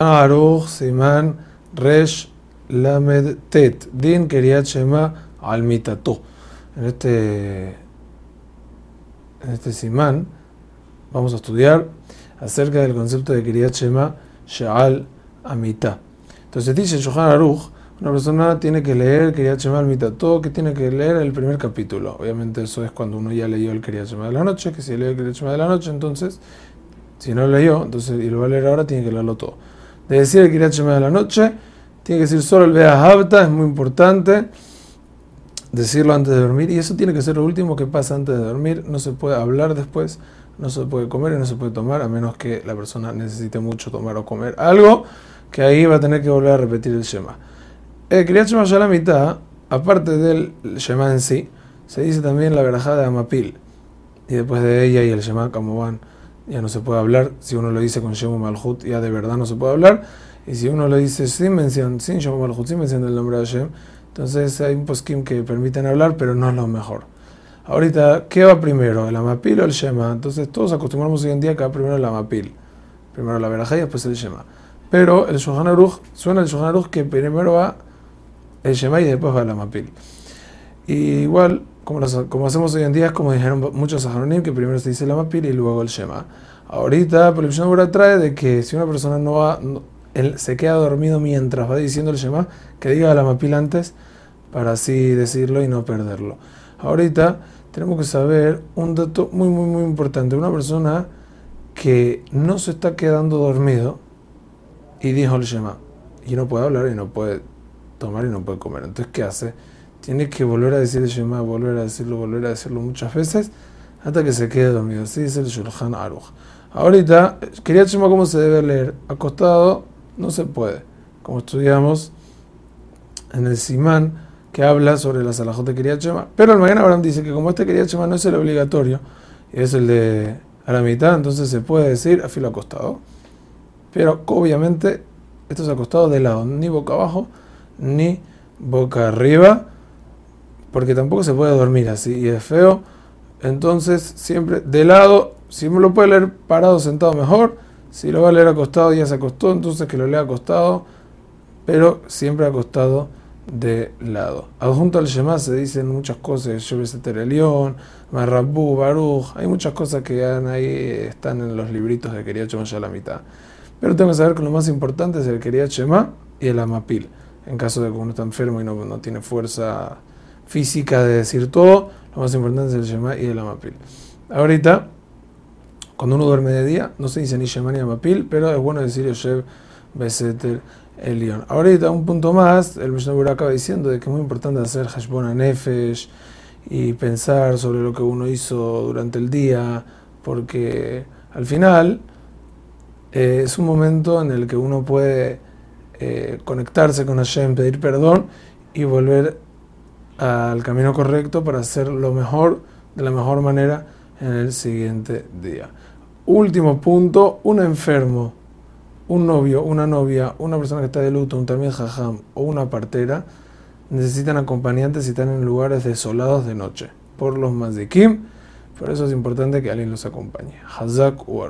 Aruch Siman Resh Lamed Tet Din Keriat Shema al Mitato. En este, en este Siman vamos a estudiar acerca del concepto de Keriat Shema Sheal Amita. Entonces dice Shohan Aruch, una persona tiene que leer Keriat Shema al Mitato, que tiene que leer el primer capítulo. Obviamente eso es cuando uno ya leyó el Keriat Shema de la noche, que si lee el Keriat Shema de la noche, entonces, si no leyó, entonces y lo va a leer ahora, tiene que leerlo todo de decir el Shema de la noche, tiene que decir solo el Beahavta, es muy importante decirlo antes de dormir, y eso tiene que ser lo último que pasa antes de dormir, no se puede hablar después, no se puede comer y no se puede tomar, a menos que la persona necesite mucho tomar o comer algo, que ahí va a tener que volver a repetir el Shema. El Shema ya la mitad, aparte del Shema en sí, se dice también la verajada de Amapil, y después de ella y el Shema como van ya no se puede hablar. Si uno lo dice con Shemu Malhut, ya de verdad no se puede hablar. Y si uno lo dice sin mención, sin Shemu Malhut, sin mención del nombre de Hashem, entonces hay un poskim que permiten hablar, pero no es lo mejor. Ahorita, ¿qué va primero? ¿El Amapil o el Shema? Entonces todos acostumbramos hoy en día que va primero el Amapil. Primero la Verajá y después el Shema. Pero el Shohan Aruch, suena el Shohan Aruch que primero va el Shema y después va el Amapil. Y igual, como, como hacemos hoy en día, es como dijeron muchos saharonim, que primero se dice el Amapil y luego el Shema. Ahorita, pero el Shema trae de que si una persona no va, él se queda dormido mientras va diciendo el Shema, que diga el Amapil antes, para así decirlo y no perderlo. Ahorita tenemos que saber un dato muy, muy, muy importante. Una persona que no se está quedando dormido y dijo el Shema, y no puede hablar y no puede tomar y no puede comer. Entonces, ¿qué hace? Tiene que volver a decir el Shema, volver a decirlo, volver a decirlo muchas veces hasta que se quede dormido. Así dice el Shulchan Aruch. Ahorita, quería Shema cómo se debe leer. Acostado no se puede. Como estudiamos en el Simán que habla sobre la salajot de Kriyat Shema. Pero el mañana Abraham dice que como este Kriyat Shema no es el obligatorio, y es el de a la mitad, entonces se puede decir a filo acostado. Pero obviamente esto es acostado de lado, ni boca abajo, ni boca arriba porque tampoco se puede dormir así y es feo. Entonces, siempre de lado, si me lo puede leer parado, sentado, mejor. Si lo va a leer acostado, ya se acostó, entonces que lo lea acostado, pero siempre acostado de lado. Adjunto al Shema se dicen muchas cosas, León, Marrabú, Baruch, hay muchas cosas que ahí están en los libritos de Shema ya la mitad. Pero tengo que saber que lo más importante es el Quería Shema y el Amapil. En caso de que uno está enfermo y no, no tiene fuerza física de decir todo, lo más importante es el Shema y el Amapil. Ahorita, cuando uno duerme de día, no se dice ni Shema ni Amapil, pero es bueno decir Yoshev Beseter Elion. Ahorita, un punto más, el Mishnah acaba diciendo de que es muy importante hacer Hashbon Nefesh y pensar sobre lo que uno hizo durante el día, porque al final eh, es un momento en el que uno puede eh, conectarse con Hashem, pedir perdón y volver al camino correcto para hacer lo mejor, de la mejor manera en el siguiente día. Último punto, un enfermo, un novio, una novia, una persona que está de luto, un también jajam o una partera, necesitan acompañantes si están en lugares desolados de noche por los mazikim. Por eso es importante que alguien los acompañe. Hazak u